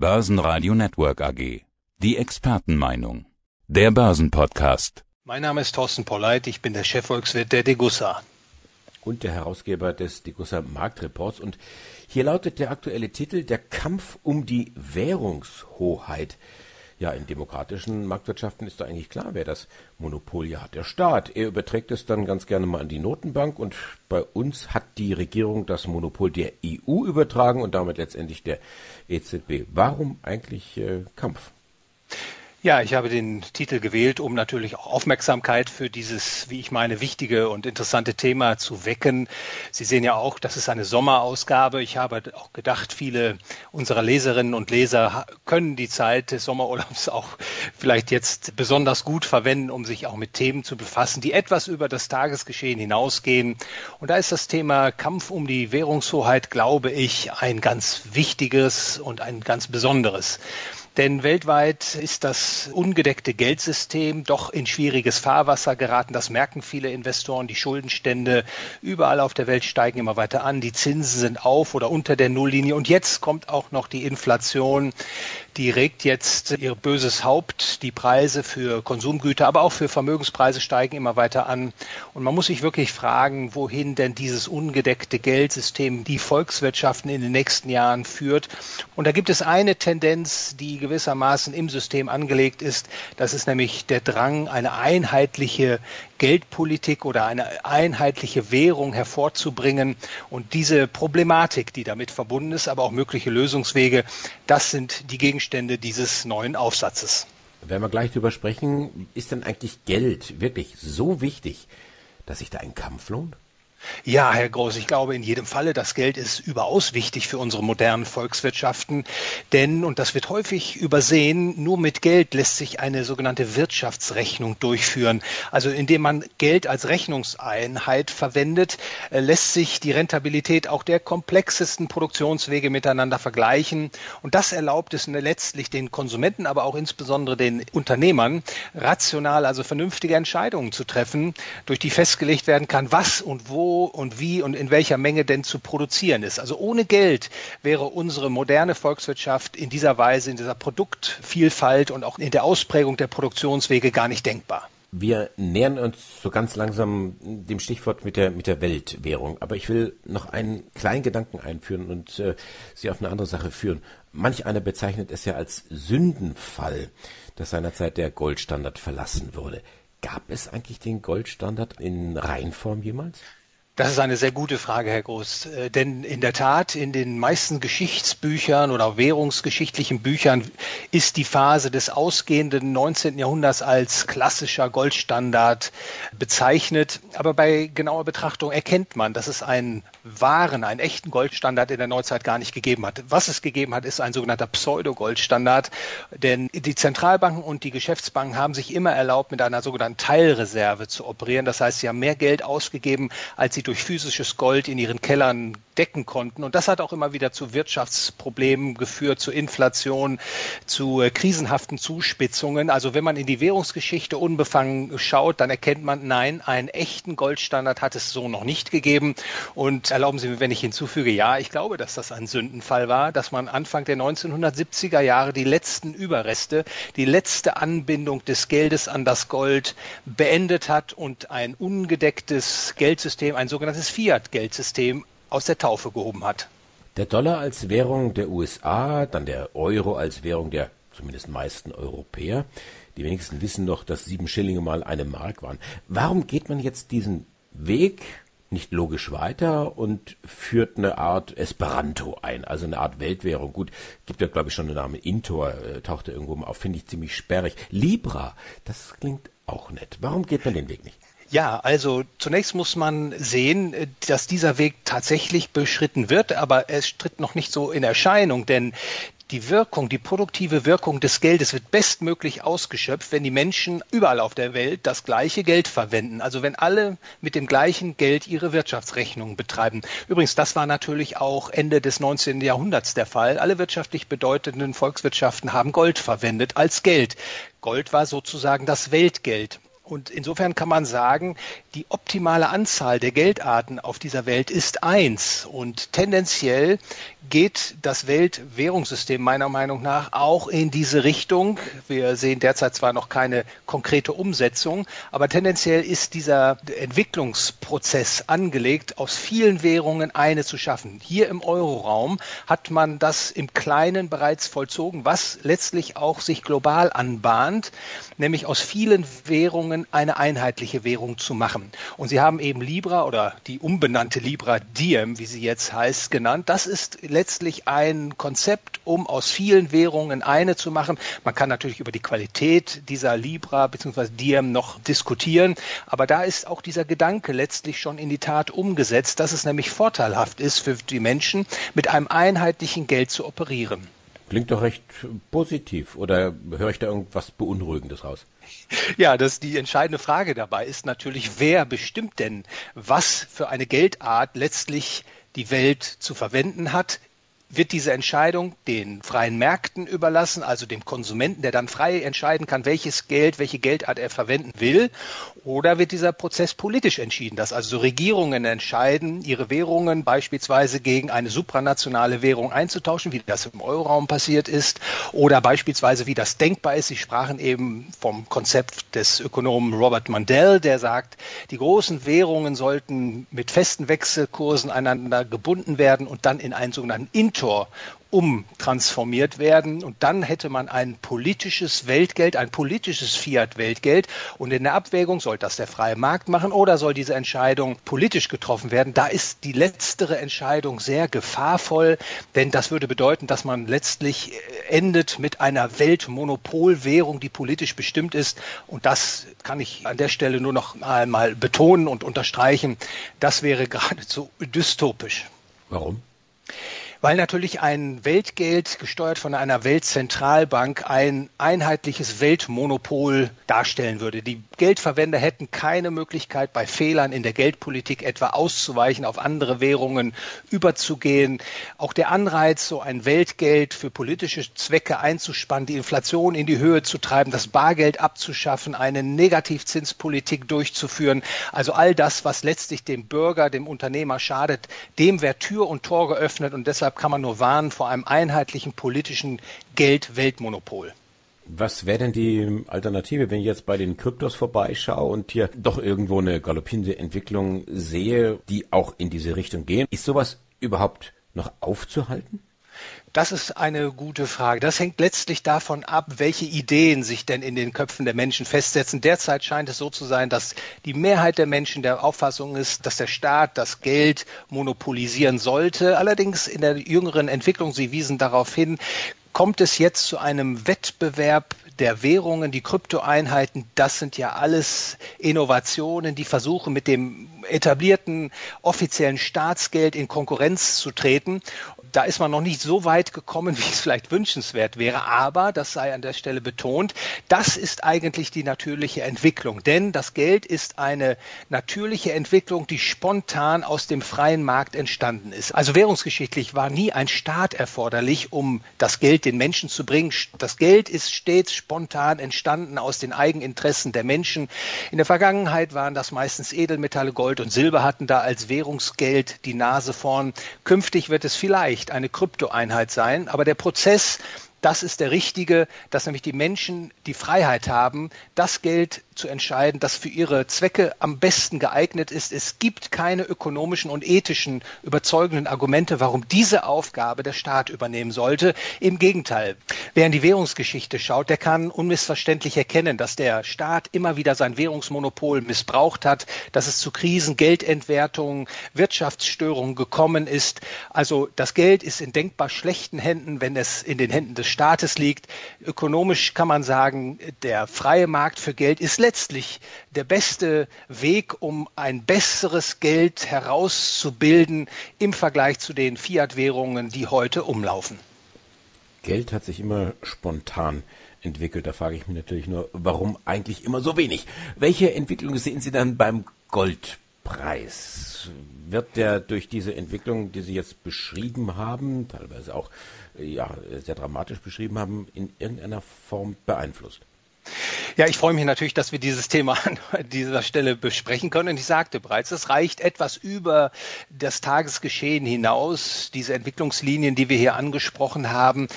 Börsenradio Network AG. Die Expertenmeinung. Der Börsenpodcast. Mein Name ist Thorsten Polleit, ich bin der Chefvolkswirt der Degussa. Und der Herausgeber des Degussa Marktreports. Und hier lautet der aktuelle Titel Der Kampf um die Währungshoheit. Ja, in demokratischen Marktwirtschaften ist da eigentlich klar, wer das Monopol ja hat. Der Staat. Er überträgt es dann ganz gerne mal an die Notenbank und bei uns hat die Regierung das Monopol der EU übertragen und damit letztendlich der EZB. Warum eigentlich äh, Kampf? Ja, ich habe den Titel gewählt, um natürlich auch Aufmerksamkeit für dieses, wie ich meine, wichtige und interessante Thema zu wecken. Sie sehen ja auch, das ist eine Sommerausgabe. Ich habe auch gedacht, viele unserer Leserinnen und Leser können die Zeit des Sommerurlaubs auch vielleicht jetzt besonders gut verwenden, um sich auch mit Themen zu befassen, die etwas über das Tagesgeschehen hinausgehen. Und da ist das Thema Kampf um die Währungshoheit, glaube ich, ein ganz wichtiges und ein ganz besonderes. Denn weltweit ist das ungedeckte Geldsystem doch in schwieriges Fahrwasser geraten. Das merken viele Investoren. Die Schuldenstände überall auf der Welt steigen immer weiter an. Die Zinsen sind auf oder unter der Nulllinie. Und jetzt kommt auch noch die Inflation. Die regt jetzt ihr böses Haupt. Die Preise für Konsumgüter, aber auch für Vermögenspreise steigen immer weiter an. Und man muss sich wirklich fragen, wohin denn dieses ungedeckte Geldsystem die Volkswirtschaften in den nächsten Jahren führt. Und da gibt es eine Tendenz, die gewissermaßen im System angelegt ist. Das ist nämlich der Drang, eine einheitliche Geldpolitik oder eine einheitliche Währung hervorzubringen. Und diese Problematik, die damit verbunden ist, aber auch mögliche Lösungswege, das sind die Gegenstände dieses neuen Aufsatzes. Wenn wir gleich drüber sprechen, ist denn eigentlich Geld wirklich so wichtig, dass sich da ein Kampf lohnt? Ja, Herr Groß, ich glaube in jedem Falle, das Geld ist überaus wichtig für unsere modernen Volkswirtschaften. Denn, und das wird häufig übersehen, nur mit Geld lässt sich eine sogenannte Wirtschaftsrechnung durchführen. Also indem man Geld als Rechnungseinheit verwendet, äh, lässt sich die Rentabilität auch der komplexesten Produktionswege miteinander vergleichen. Und das erlaubt es letztlich den Konsumenten, aber auch insbesondere den Unternehmern, rational, also vernünftige Entscheidungen zu treffen, durch die festgelegt werden kann, was und wo und wie und in welcher Menge denn zu produzieren ist. Also ohne Geld wäre unsere moderne Volkswirtschaft in dieser Weise, in dieser Produktvielfalt und auch in der Ausprägung der Produktionswege gar nicht denkbar. Wir nähern uns so ganz langsam dem Stichwort mit der, mit der Weltwährung. Aber ich will noch einen kleinen Gedanken einführen und äh, Sie auf eine andere Sache führen. Manch einer bezeichnet es ja als Sündenfall, dass seinerzeit der Goldstandard verlassen wurde. Gab es eigentlich den Goldstandard in Reinform jemals? Das ist eine sehr gute Frage, Herr Groß. Äh, denn in der Tat, in den meisten Geschichtsbüchern oder währungsgeschichtlichen Büchern ist die Phase des ausgehenden 19. Jahrhunderts als klassischer Goldstandard bezeichnet. Aber bei genauer Betrachtung erkennt man, dass es einen wahren, einen echten Goldstandard in der Neuzeit gar nicht gegeben hat. Was es gegeben hat, ist ein sogenannter Pseudo-Goldstandard. Denn die Zentralbanken und die Geschäftsbanken haben sich immer erlaubt, mit einer sogenannten Teilreserve zu operieren. Das heißt, sie haben mehr Geld ausgegeben, als sie durch physisches Gold in ihren Kellern decken konnten. Und das hat auch immer wieder zu Wirtschaftsproblemen geführt, zu Inflation, zu äh, krisenhaften Zuspitzungen. Also wenn man in die Währungsgeschichte unbefangen schaut, dann erkennt man, nein, einen echten Goldstandard hat es so noch nicht gegeben. Und erlauben Sie mir, wenn ich hinzufüge, ja, ich glaube, dass das ein Sündenfall war, dass man Anfang der 1970er Jahre die letzten Überreste, die letzte Anbindung des Geldes an das Gold beendet hat und ein ungedecktes Geldsystem, ein sogenanntes Fiat-Geldsystem aus der Taufe gehoben hat. Der Dollar als Währung der USA, dann der Euro als Währung der zumindest meisten Europäer. Die wenigsten wissen noch, dass sieben Schillinge mal eine Mark waren. Warum geht man jetzt diesen Weg nicht logisch weiter und führt eine Art Esperanto ein, also eine Art Weltwährung. Gut, gibt ja glaube ich schon den Namen Intor, äh, tauchte irgendwo mal auf, finde ich ziemlich sperrig. Libra, das klingt auch nett. Warum geht man den Weg nicht? Ja, also zunächst muss man sehen, dass dieser Weg tatsächlich beschritten wird, aber es tritt noch nicht so in Erscheinung, denn die Wirkung, die produktive Wirkung des Geldes wird bestmöglich ausgeschöpft, wenn die Menschen überall auf der Welt das gleiche Geld verwenden. Also wenn alle mit dem gleichen Geld ihre Wirtschaftsrechnungen betreiben. Übrigens, das war natürlich auch Ende des 19. Jahrhunderts der Fall. Alle wirtschaftlich bedeutenden Volkswirtschaften haben Gold verwendet als Geld. Gold war sozusagen das Weltgeld. Und insofern kann man sagen, die optimale Anzahl der Geldarten auf dieser Welt ist eins. Und tendenziell geht das Weltwährungssystem meiner Meinung nach auch in diese Richtung. Wir sehen derzeit zwar noch keine konkrete Umsetzung, aber tendenziell ist dieser Entwicklungsprozess angelegt, aus vielen Währungen eine zu schaffen. Hier im Euroraum hat man das im Kleinen bereits vollzogen, was letztlich auch sich global anbahnt, nämlich aus vielen Währungen eine einheitliche Währung zu machen. Und Sie haben eben Libra oder die umbenannte Libra Diem, wie sie jetzt heißt, genannt. Das ist letztlich ein Konzept, um aus vielen Währungen eine zu machen. Man kann natürlich über die Qualität dieser Libra bzw. Diem noch diskutieren, aber da ist auch dieser Gedanke letztlich schon in die Tat umgesetzt, dass es nämlich vorteilhaft ist für die Menschen, mit einem einheitlichen Geld zu operieren. Klingt doch recht positiv. Oder höre ich da irgendwas Beunruhigendes raus? Ja, das die entscheidende Frage dabei ist natürlich, wer bestimmt denn, was für eine Geldart letztlich die Welt zu verwenden hat wird diese Entscheidung den freien Märkten überlassen, also dem Konsumenten, der dann frei entscheiden kann, welches Geld, welche Geldart er verwenden will, oder wird dieser Prozess politisch entschieden, dass also Regierungen entscheiden, ihre Währungen beispielsweise gegen eine supranationale Währung einzutauschen, wie das im Euroraum passiert ist, oder beispielsweise wie das denkbar ist. Sie sprachen eben vom Konzept des Ökonomen Robert Mandel, der sagt, die großen Währungen sollten mit festen Wechselkursen einander gebunden werden und dann in einen sogenannten Mentor umtransformiert werden. Und dann hätte man ein politisches Weltgeld, ein politisches Fiat-Weltgeld. Und in der Abwägung, soll das der freie Markt machen oder soll diese Entscheidung politisch getroffen werden? Da ist die letztere Entscheidung sehr gefahrvoll, denn das würde bedeuten, dass man letztlich endet mit einer Weltmonopolwährung, die politisch bestimmt ist. Und das kann ich an der Stelle nur noch einmal betonen und unterstreichen. Das wäre geradezu dystopisch. Warum? Weil natürlich ein Weltgeld gesteuert von einer Weltzentralbank ein einheitliches Weltmonopol darstellen würde. Die Geldverwender hätten keine Möglichkeit, bei Fehlern in der Geldpolitik etwa auszuweichen, auf andere Währungen überzugehen. Auch der Anreiz, so ein Weltgeld für politische Zwecke einzuspannen, die Inflation in die Höhe zu treiben, das Bargeld abzuschaffen, eine Negativzinspolitik durchzuführen, also all das, was letztlich dem Bürger, dem Unternehmer schadet, dem wäre Tür und Tor geöffnet und deshalb Deshalb kann man nur warnen vor einem einheitlichen politischen Geld-Weltmonopol. Was wäre denn die Alternative, wenn ich jetzt bei den Kryptos vorbeischaue und hier doch irgendwo eine galoppierende Entwicklung sehe, die auch in diese Richtung gehen? Ist sowas überhaupt noch aufzuhalten? Das ist eine gute Frage. Das hängt letztlich davon ab, welche Ideen sich denn in den Köpfen der Menschen festsetzen. Derzeit scheint es so zu sein, dass die Mehrheit der Menschen der Auffassung ist, dass der Staat das Geld monopolisieren sollte. Allerdings in der jüngeren Entwicklung, Sie wiesen darauf hin, kommt es jetzt zu einem Wettbewerb der Währungen, die Kryptoeinheiten, das sind ja alles Innovationen, die versuchen mit dem etablierten offiziellen Staatsgeld in Konkurrenz zu treten da ist man noch nicht so weit gekommen, wie es vielleicht wünschenswert wäre. Aber, das sei an der Stelle betont, das ist eigentlich die natürliche Entwicklung. Denn das Geld ist eine natürliche Entwicklung, die spontan aus dem freien Markt entstanden ist. Also währungsgeschichtlich war nie ein Staat erforderlich, um das Geld den Menschen zu bringen. Das Geld ist stets spontan entstanden aus den Eigeninteressen der Menschen. In der Vergangenheit waren das meistens Edelmetalle, Gold und Silber hatten da als Währungsgeld die Nase vorn. Künftig wird es vielleicht nicht eine Kryptoeinheit sein, aber der Prozess das ist der richtige, dass nämlich die Menschen die Freiheit haben, das Geld zu entscheiden, das für ihre Zwecke am besten geeignet ist. Es gibt keine ökonomischen und ethischen überzeugenden Argumente, warum diese Aufgabe der Staat übernehmen sollte. Im Gegenteil, wer in die Währungsgeschichte schaut, der kann unmissverständlich erkennen, dass der Staat immer wieder sein Währungsmonopol missbraucht hat, dass es zu Krisen, Geldentwertungen, Wirtschaftsstörungen gekommen ist. Also das Geld ist in denkbar schlechten Händen, wenn es in den Händen des Staates liegt. Ökonomisch kann man sagen, der freie Markt für Geld ist letztlich der beste Weg, um ein besseres Geld herauszubilden im Vergleich zu den Fiat-Währungen, die heute umlaufen. Geld hat sich immer spontan entwickelt. Da frage ich mich natürlich nur, warum eigentlich immer so wenig? Welche Entwicklung sehen Sie dann beim Goldpreis? Wird der durch diese Entwicklung, die Sie jetzt beschrieben haben, teilweise auch ja, sehr dramatisch beschrieben haben, in irgendeiner Form beeinflusst? Ja, ich freue mich natürlich, dass wir dieses Thema an dieser Stelle besprechen können. Und ich sagte bereits, es reicht etwas über das Tagesgeschehen hinaus, diese Entwicklungslinien, die wir hier angesprochen haben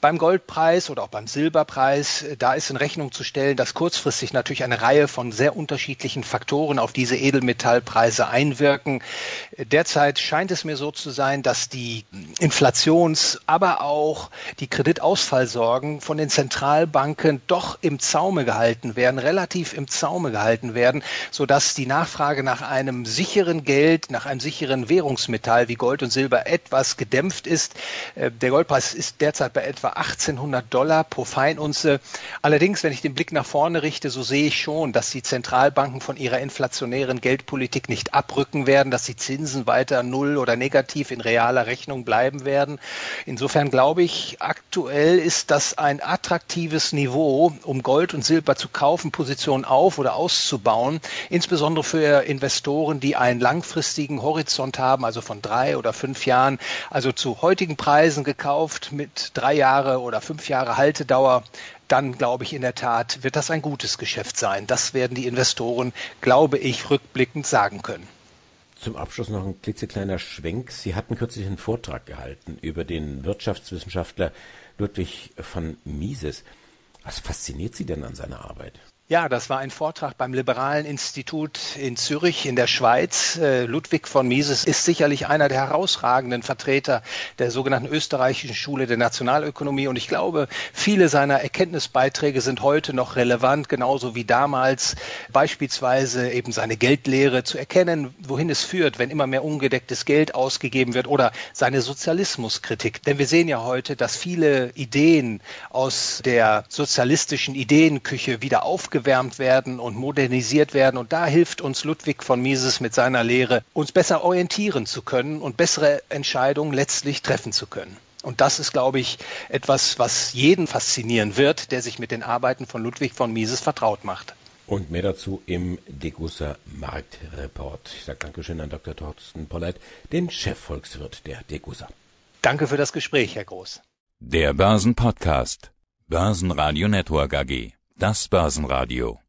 beim Goldpreis oder auch beim Silberpreis, äh, da ist in Rechnung zu stellen, dass kurzfristig natürlich eine Reihe von sehr unterschiedlichen Faktoren auf diese Edelmetallpreise einwirken. Äh, derzeit scheint es mir so zu sein, dass die Inflations-, aber auch die Kreditausfallsorgen von den Zentralbanken doch im Zaume gehalten werden, relativ im Zaume gehalten werden, sodass die Nachfrage nach einem sicheren Geld, nach einem sicheren Währungsmetall wie Gold und Silber etwas gedämpft ist. Äh, der Goldpreis ist derzeit bei etwa etwa 1800 Dollar pro Feinunze. Allerdings, wenn ich den Blick nach vorne richte, so sehe ich schon, dass die Zentralbanken von ihrer inflationären Geldpolitik nicht abrücken werden, dass die Zinsen weiter null oder negativ in realer Rechnung bleiben werden. Insofern glaube ich, aktuell ist das ein attraktives Niveau, um Gold und Silber zu kaufen, Positionen auf oder auszubauen, insbesondere für Investoren, die einen langfristigen Horizont haben, also von drei oder fünf Jahren, also zu heutigen Preisen gekauft mit drei Jahren Jahre oder fünf Jahre Haltedauer, dann glaube ich in der Tat, wird das ein gutes Geschäft sein. Das werden die Investoren, glaube ich, rückblickend sagen können. Zum Abschluss noch ein klitzekleiner Schwenk. Sie hatten kürzlich einen Vortrag gehalten über den Wirtschaftswissenschaftler Ludwig von Mises. Was fasziniert Sie denn an seiner Arbeit? Ja, das war ein Vortrag beim Liberalen Institut in Zürich in der Schweiz. Äh, Ludwig von Mises ist sicherlich einer der herausragenden Vertreter der sogenannten österreichischen Schule der Nationalökonomie. Und ich glaube, viele seiner Erkenntnisbeiträge sind heute noch relevant, genauso wie damals beispielsweise eben seine Geldlehre zu erkennen, wohin es führt, wenn immer mehr ungedecktes Geld ausgegeben wird oder seine Sozialismuskritik. Denn wir sehen ja heute, dass viele Ideen aus der sozialistischen Ideenküche wieder aufgegeben aufgewärmt werden und modernisiert werden. Und da hilft uns Ludwig von Mises mit seiner Lehre, uns besser orientieren zu können und bessere Entscheidungen letztlich treffen zu können. Und das ist, glaube ich, etwas, was jeden faszinieren wird, der sich mit den Arbeiten von Ludwig von Mises vertraut macht. Und mehr dazu im Degussa Marktreport. Ich sage Dankeschön an Dr. Thorsten Polleit, den Chefvolkswirt der Degussa. Danke für das Gespräch, Herr Groß. Der Börsenpodcast. Börsenradio Network AG. Das Börsenradio